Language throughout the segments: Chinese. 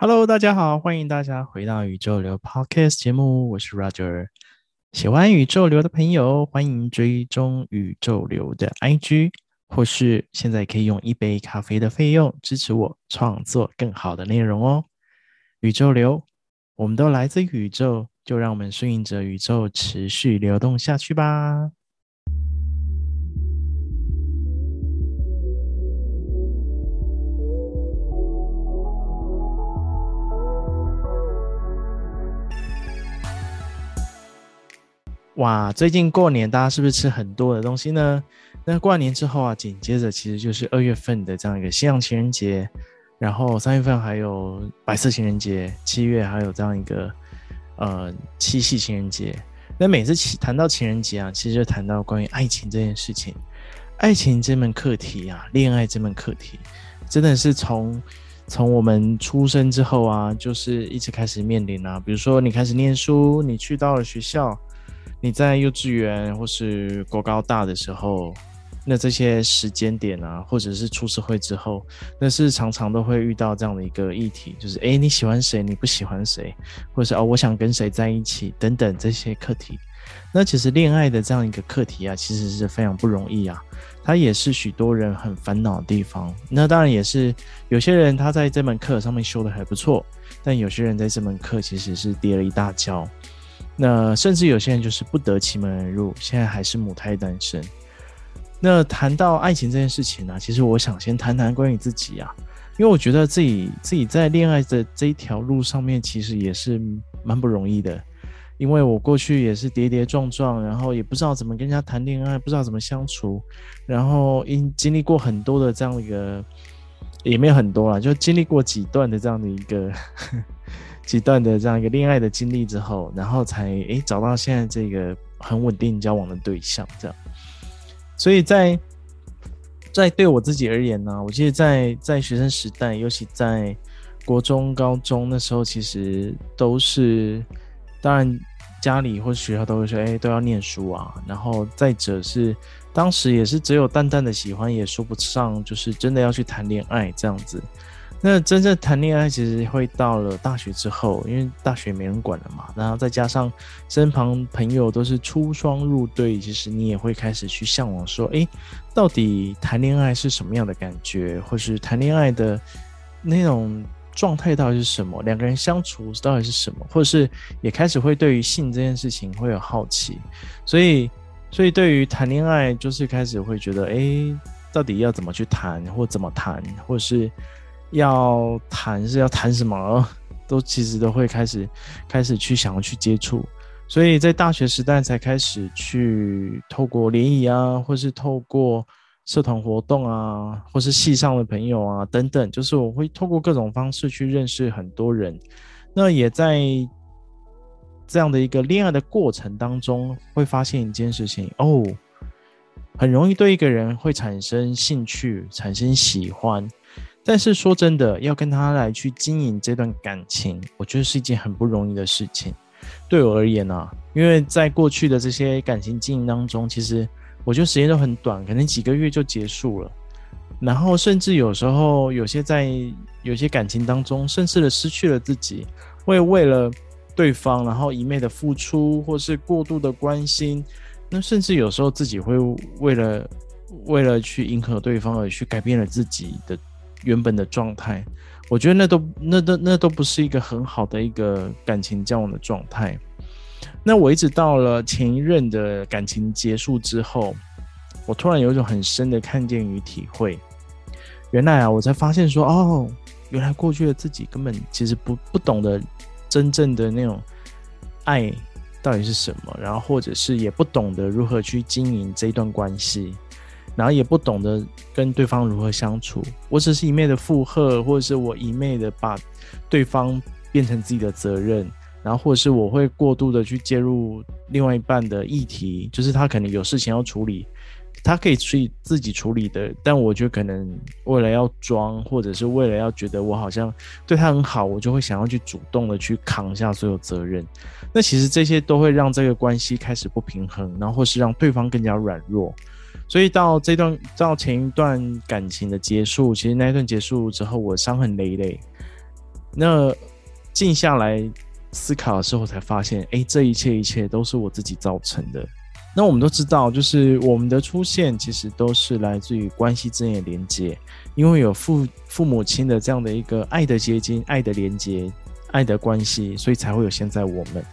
Hello，大家好，欢迎大家回到宇宙流 Podcast 节目，我是 Roger。喜欢宇宙流的朋友，欢迎追踪宇宙流的 IG，或是现在可以用一杯咖啡的费用支持我创作更好的内容哦。宇宙流，我们都来自宇宙，就让我们顺应着宇宙持续流动下去吧。哇，最近过年大家是不是吃很多的东西呢？那过完年之后啊，紧接着其实就是二月份的这样一个西洋情人节，然后三月份还有白色情人节，七月还有这样一个呃七夕情人节。那每次谈到情人节啊，其实就谈到关于爱情这件事情，爱情这门课题啊，恋爱这门课题，真的是从从我们出生之后啊，就是一直开始面临啊，比如说你开始念书，你去到了学校。你在幼稚园或是国高大的时候，那这些时间点啊，或者是出社会之后，那是常常都会遇到这样的一个议题，就是诶，你喜欢谁？你不喜欢谁？或者是哦，我想跟谁在一起？等等这些课题。那其实恋爱的这样一个课题啊，其实是非常不容易啊，它也是许多人很烦恼的地方。那当然也是有些人他在这门课上面修的还不错，但有些人在这门课其实是跌了一大跤。那甚至有些人就是不得其门而入，现在还是母胎单身。那谈到爱情这件事情呢、其实我想先谈谈关于自己啊，因为我觉得自己自己在恋爱的这一条路上面，其实也是蛮不容易的，因为我过去也是跌跌撞撞，然后也不知道怎么跟人家谈恋爱，不知道怎么相处，然后因经历过很多的这样一个，也没有很多啦，就经历过几段的这样的一个。几段的这样一个恋爱的经历之后，然后才诶找到现在这个很稳定交往的对象，这样。所以在在对我自己而言呢，我记得在在学生时代，尤其在国中、高中那时候，其实都是当然家里或学校都会说，诶都要念书啊。然后再者是当时也是只有淡淡的喜欢，也说不上就是真的要去谈恋爱这样子。那真正谈恋爱，其实会到了大学之后，因为大学没人管了嘛，然后再加上身旁朋友都是出双入对，其实你也会开始去向往说，诶，到底谈恋爱是什么样的感觉，或是谈恋爱的那种状态到底是什么？两个人相处到底是什么？或是也开始会对于性这件事情会有好奇，所以，所以对于谈恋爱，就是开始会觉得，诶，到底要怎么去谈，或怎么谈，或是。要谈是要谈什么，都其实都会开始开始去想要去接触，所以在大学时代才开始去透过联谊啊，或是透过社团活动啊，或是系上的朋友啊等等，就是我会透过各种方式去认识很多人。那也在这样的一个恋爱的过程当中，会发现一件事情哦，很容易对一个人会产生兴趣，产生喜欢。但是说真的，要跟他来去经营这段感情，我觉得是一件很不容易的事情。对我而言啊，因为在过去的这些感情经营当中，其实我觉得时间都很短，可能几个月就结束了。然后甚至有时候，有些在有些感情当中，甚至的失去了自己，会为了对方，然后一昧的付出，或是过度的关心。那甚至有时候自己会为了为了去迎合对方而去改变了自己的。原本的状态，我觉得那都那都那都不是一个很好的一个感情交往的状态。那我一直到了前一任的感情结束之后，我突然有一种很深的看见与体会。原来啊，我才发现说，哦，原来过去的自己根本其实不不懂得真正的那种爱到底是什么，然后或者是也不懂得如何去经营这一段关系。然后也不懂得跟对方如何相处，我只是一昧的附和，或者是我一昧的把对方变成自己的责任，然后或者是我会过度的去介入另外一半的议题，就是他可能有事情要处理，他可以去自己处理的，但我觉得可能为了要装，或者是为了要觉得我好像对他很好，我就会想要去主动的去扛下所有责任，那其实这些都会让这个关系开始不平衡，然后或是让对方更加软弱。所以到这段到前一段感情的结束，其实那一段结束之后，我伤痕累累。那静下来思考的时候，才发现，哎，这一切一切都是我自己造成的。那我们都知道，就是我们的出现其实都是来自于关系之间的连接，因为有父父母亲的这样的一个爱的结晶、爱的连接、爱的关系，所以才会有现在我们。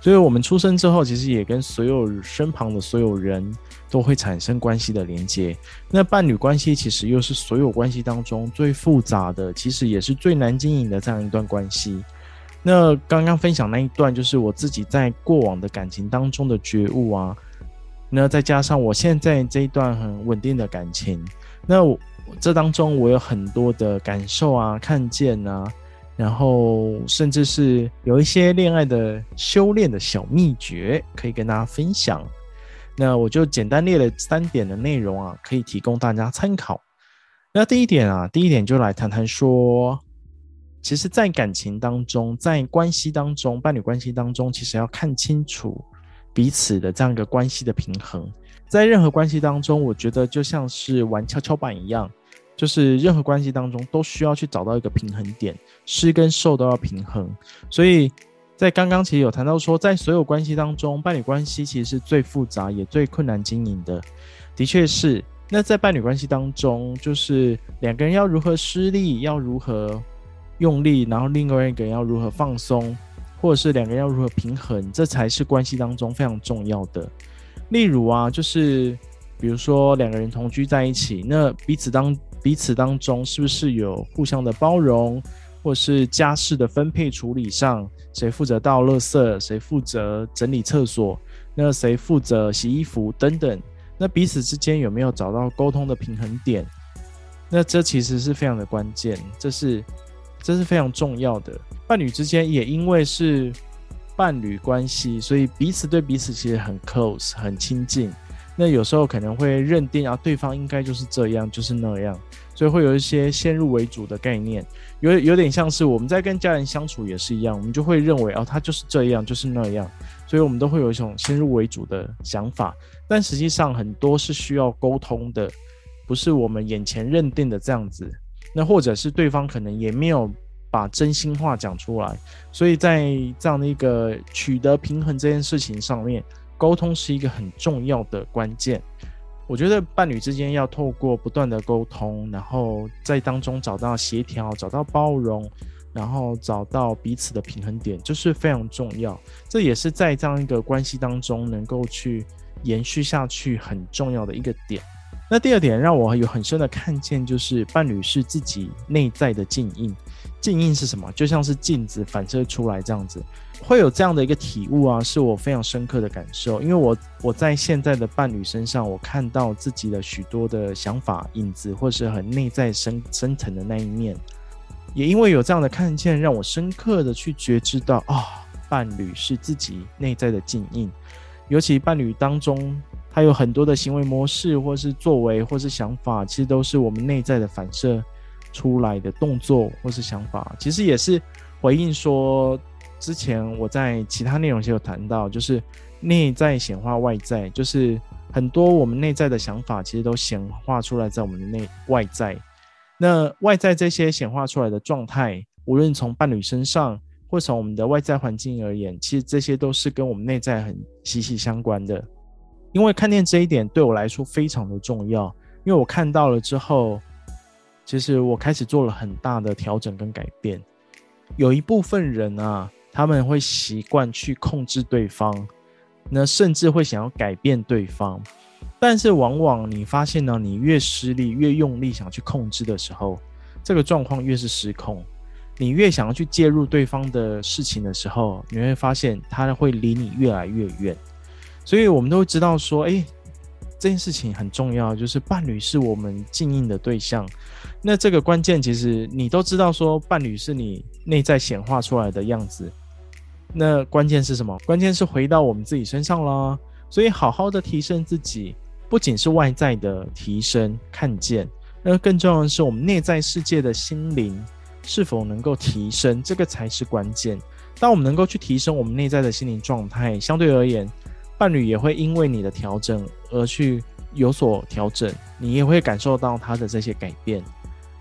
所以我们出生之后，其实也跟所有身旁的所有人都会产生关系的连接。那伴侣关系其实又是所有关系当中最复杂的，其实也是最难经营的这样一段关系。那刚刚分享那一段，就是我自己在过往的感情当中的觉悟啊。那再加上我现在这一段很稳定的感情，那这当中我有很多的感受啊、看见啊，然后甚至是有一些恋爱的修炼的小秘诀可以跟大家分享。那我就简单列了三点的内容啊，可以提供大家参考。那第一点啊，第一点就来谈谈说，其实，在感情当中，在关系当中，伴侣关系当中，其实要看清楚。彼此的这样一个关系的平衡，在任何关系当中，我觉得就像是玩跷跷板一样，就是任何关系当中都需要去找到一个平衡点，施跟受都要平衡。所以在刚刚其实有谈到说，在所有关系当中，伴侣关系其实是最复杂也最困难经营的，的确是。那在伴侣关系当中，就是两个人要如何施力，要如何用力，然后另外一个人要如何放松。或者是两个人要如何平衡，这才是关系当中非常重要的。例如啊，就是比如说两个人同居在一起，那彼此当彼此当中是不是有互相的包容，或是家事的分配处理上，谁负责倒垃圾，谁负责整理厕所，那谁负责洗衣服等等，那彼此之间有没有找到沟通的平衡点？那这其实是非常的关键，这是这是非常重要的。伴侣之间也因为是伴侣关系，所以彼此对彼此其实很 close 很亲近。那有时候可能会认定啊，对方应该就是这样，就是那样，所以会有一些先入为主的概念，有有点像是我们在跟家人相处也是一样，我们就会认为哦，他就是这样，就是那样，所以我们都会有一种先入为主的想法。但实际上很多是需要沟通的，不是我们眼前认定的这样子。那或者是对方可能也没有。把真心话讲出来，所以在这样的一个取得平衡这件事情上面，沟通是一个很重要的关键。我觉得伴侣之间要透过不断的沟通，然后在当中找到协调、找到包容，然后找到彼此的平衡点，就是非常重要。这也是在这样一个关系当中能够去延续下去很重要的一个点。那第二点让我有很深的看见，就是伴侣是自己内在的镜映。镜映是什么？就像是镜子反射出来这样子，会有这样的一个体悟啊，是我非常深刻的感受。因为我我在现在的伴侣身上，我看到自己的许多的想法影子，或是很内在深深层的那一面。也因为有这样的看见，让我深刻的去觉知到啊、伴侣是自己内在的镜映。尤其伴侣当中，他有很多的行为模式，或是作为，或是想法，其实都是我们内在的反射。出来的动作或是想法，其实也是回应说，之前我在其他内容就有谈到，就是内在显化外在，就是很多我们内在的想法，其实都显化出来在我们的内外在。那外在这些显化出来的状态，无论从伴侣身上，或从我们的外在环境而言，其实这些都是跟我们内在很息息相关的。因为看见这一点对我来说非常的重要，因为我看到了之后。其实我开始做了很大的调整跟改变。有一部分人啊，他们会习惯去控制对方，那甚至会想要改变对方。但是往往你发现呢，你越施力、越用力想去控制的时候，这个状况越是失控。你越想要去介入对方的事情的时候，你会发现他会离你越来越远。所以我们都知道说，诶。这件事情很重要，就是伴侣是我们镜映的对象。那这个关键，其实你都知道，说伴侣是你内在显化出来的样子。那关键是什么？关键是回到我们自己身上啦。所以，好好的提升自己，不仅是外在的提升、看见，那更重要的是我们内在世界的心灵是否能够提升，这个才是关键。当我们能够去提升我们内在的心灵状态，相对而言。伴侣也会因为你的调整而去有所调整，你也会感受到他的这些改变。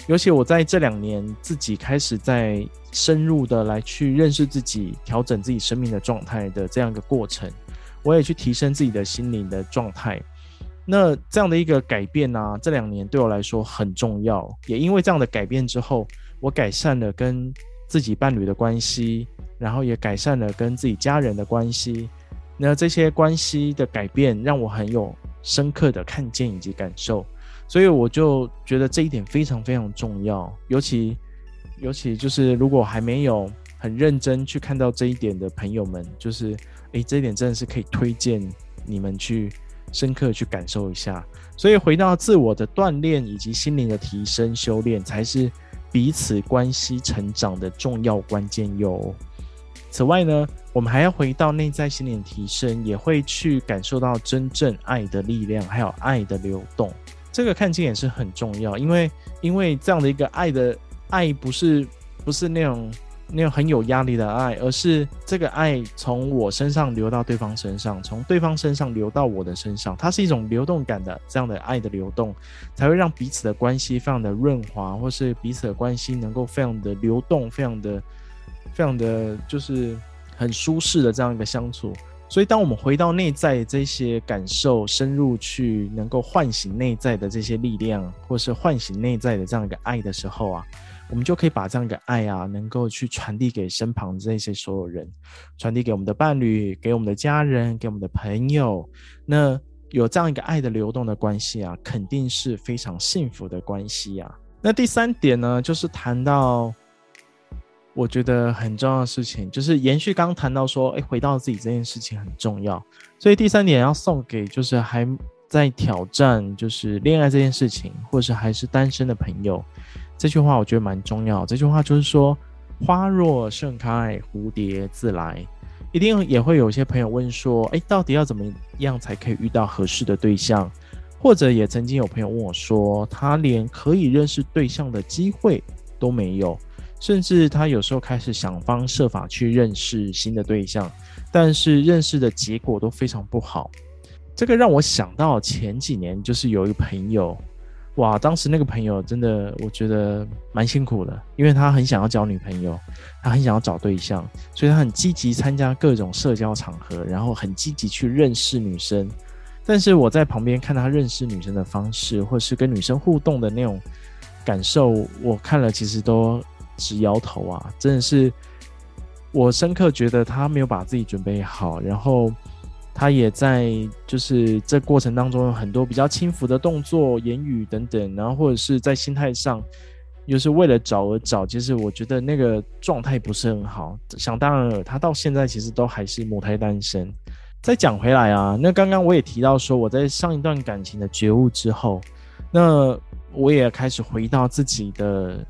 尤其我在这两年自己开始在深入的来去认识自己、调整自己生命的状态的这样一个过程，我也去提升自己的心灵的状态。那这样的一个改变呢、这两年对我来说很重要。也因为这样的改变之后，我改善了跟自己伴侣的关系，然后也改善了跟自己家人的关系。那这些关系的改变，让我很有深刻的看见以及感受。所以我就觉得这一点非常非常重要。尤其，尤其就是如果还没有很认真去看到这一点的朋友们，就是诶，这一点真的是可以推荐你们去。深刻去感受一下，所以回到自我的锻炼以及心灵的提升修炼，才是彼此关系成长的重要关键哟。此外呢，我们还要回到内在心灵提升，也会去感受到真正爱的力量，还有爱的流动。这个看见也是很重要，因为因为这样的一个爱的爱，不是不是那种。那种很有压力的爱，而是这个爱从我身上流到对方身上，从对方身上流到我的身上，它是一种流动感的这样的爱的流动，才会让彼此的关系非常的润滑，或是彼此的关系能够非常的流动，非常的非常的就是很舒适的这样一个相处。所以，当我们回到内在这些感受，深入去能够唤醒内在的这些力量，或是唤醒内在的这样一个爱的时候啊。我们就可以把这样一个爱啊，能够去传递给身旁的这些所有人，传递给我们的伴侣，给我们的家人，给我们的朋友。那有这样一个爱的流动的关系啊，肯定是非常幸福的关系啊。那第三点呢，就是谈到我觉得很重要的事情，就是延续刚谈到说，哎，回到自己这件事情很重要。所以第三点要送给就是还在挑战就是恋爱这件事情，或是还是单身的朋友。这句话我觉得蛮重要。这句话就是说，花若盛开，蝴蝶自来。一定也会有些朋友问说，哎，到底要怎么样才可以遇到合适的对象？或者也曾经有朋友问我说，他连可以认识对象的机会都没有，甚至他有时候开始想方设法去认识新的对象，但是认识的结果都非常不好。这个让我想到前几年，就是有一个朋友。哇，当时那个朋友真的，我觉得蛮辛苦的，因为他很想要交女朋友，他很想要找对象，所以他很积极参加各种社交场合，然后很积极去认识女生。但是我在旁边看他认识女生的方式，或是跟女生互动的那种感受，我看了其实都直摇头啊，真的是，我深刻觉得他没有把自己准备好，然后。他也在，就是这过程当中有很多比较轻浮的动作、言语等等，然后或者是在心态上，又是为了找而找。其实我觉得那个状态不是很好。想当然了，他到现在其实都还是母胎单身。再讲回来啊，那刚刚我也提到说，我在上一段感情的觉悟之后，那我也开始回到自己的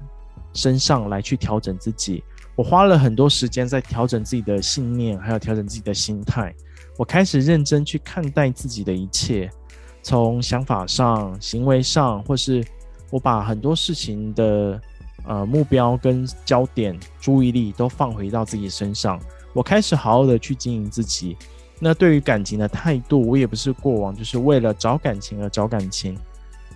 身上来去调整自己。我花了很多时间在调整自己的信念，还有调整自己的心态。我开始认真去看待自己的一切，从想法上、行为上，或是我把很多事情的呃目标跟焦点、注意力都放回到自己身上。我开始好好的去经营自己。那对于感情的态度，我也不是过往就是为了找感情而找感情，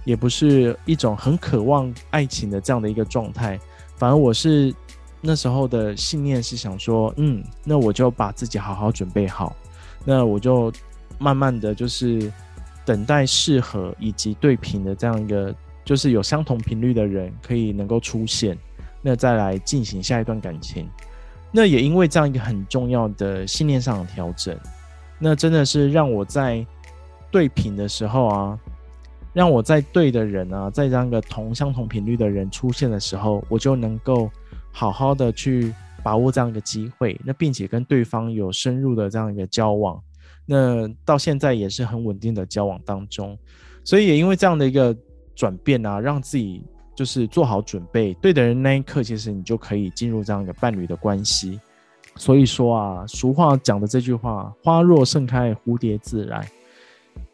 也不是一种很渴望爱情的这样的一个状态。反而我是那时候的信念是想说，嗯，那我就把自己好好准备好。那我就慢慢的就是等待适合以及对频的这样一个，就是有相同频率的人可以能够出现，那再来进行下一段感情。那也因为这样一个很重要的信念上的调整，那真的是让我在对频的时候啊，让我在对的人啊，在这样一个同相同频率的人出现的时候，我就能够好好的去。把握这样一个机会，那并且跟对方有深入的这样一个交往，那到现在也是很稳定的交往当中，所以也因为这样的一个转变啊，让自己就是做好准备，对的人那一刻，其实你就可以进入这样一个伴侣的关系。所以说啊，俗话讲的这句话“花若盛开，蝴蝶自来”，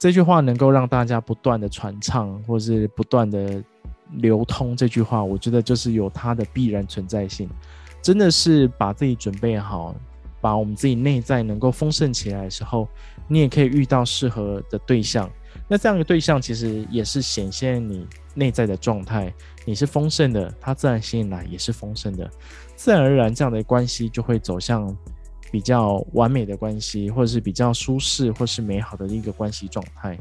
这句话能够让大家不断的传唱，或是不断的流通，这句话我觉得就是有它的必然存在性。真的是把自己准备好，把我们自己内在能够丰盛起来的时候，你也可以遇到适合的对象。那这样的对象其实也是显现你内在的状态，你是丰盛的，他自然吸引来也是丰盛的，自然而然这样的关系就会走向比较完美的关系，或者是比较舒适或是美好的一个关系状态。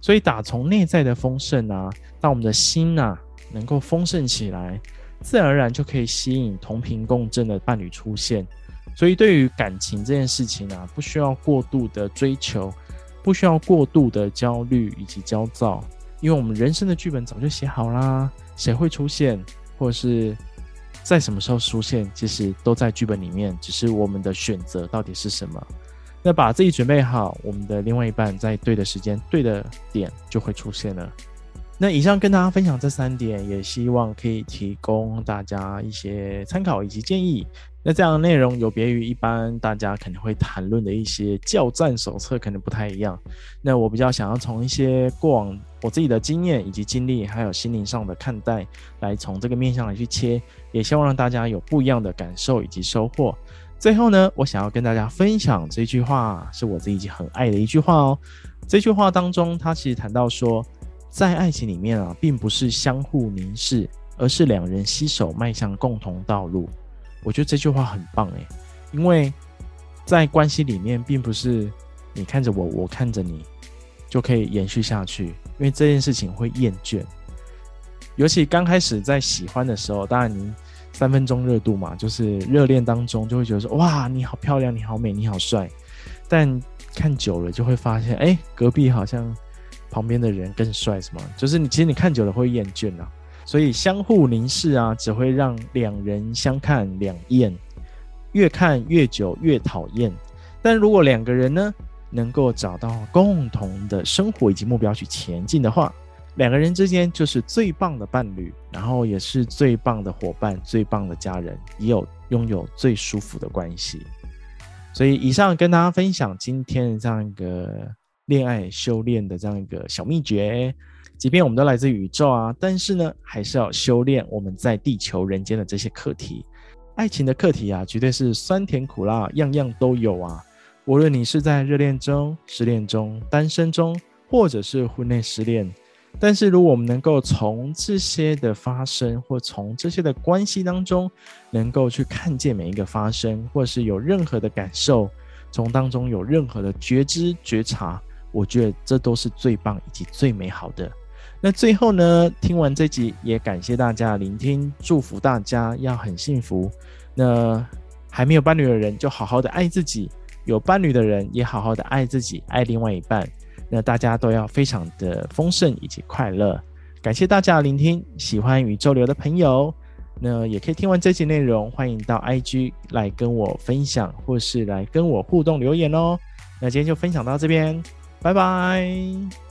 所以打从内在的丰盛啊，到我们的心呐、啊、能够丰盛起来，自然而然就可以吸引同频共振的伴侣出现。所以对于感情这件事情啊，不需要过度的追求，不需要过度的焦虑以及焦躁，因为我们人生的剧本早就写好啦。谁会出现，或是在什么时候出现，其实都在剧本里面，只是我们的选择到底是什么。那把自己准备好，我们的另外一半在对的时间、对的点就会出现了。那以上跟大家分享这三点，也希望可以提供大家一些参考以及建议。那这样的内容有别于一般大家可能会谈论的一些教战手册，可能不太一样。那我比较想要从一些过往我自己的经验以及经历，还有心灵上的看待，来从这个面向来去切，也希望让大家有不一样的感受以及收获。最后呢，我想要跟大家分享这句话，是我自己很爱的一句话哦。这句话当中，它其实谈到说，在爱情里面啊，并不是相互凝视，而是两人携手迈向共同道路。我觉得这句话很棒诶，因为在关系里面，并不是你看着我，我看着你就可以延续下去，因为这件事情会厌倦。尤其刚开始在喜欢的时候，当然你三分钟热度嘛，就是热恋当中就会觉得说哇，你好漂亮，你好美，你好帅。但看久了就会发现，哎，隔壁好像旁边的人更帅，什么？就是你其实你看久了会厌倦啊。所以相互凝视啊，只会让两人相看两厌，越看越久越讨厌。但如果两个人呢，能够找到共同的生活以及目标去前进的话，两个人之间就是最棒的伴侣，然后也是最棒的伙伴、最棒的家人，也有拥有最舒服的关系。所以以上跟大家分享今天的这样一个恋爱修炼的这样一个小秘诀。即便我们都来自宇宙啊，但是呢，还是要修炼我们在地球人间的这些课题。爱情的课题啊，绝对是酸甜苦辣，样样都有啊。无论你是在热恋中、失恋中、单身中，或者是婚内失恋，但是如果我们能够从这些的发生，或从这些的关系当中，能够去看见每一个发生，或是有任何的感受，从当中有任何的觉知觉察，我觉得这都是最棒以及最美好的。那最后呢，听完这集也感谢大家聆听，祝福大家要很幸福。那还没有伴侣的人，就好好的爱自己；有伴侣的人，也好好的爱自己，爱另外一半。那大家都要非常的丰盛以及快乐。感谢大家的聆听，喜欢宇宙流的朋友，那也可以听完这集内容，欢迎到 IG 来跟我分享，或是来跟我互动留言哦。那今天就分享到这边，拜拜。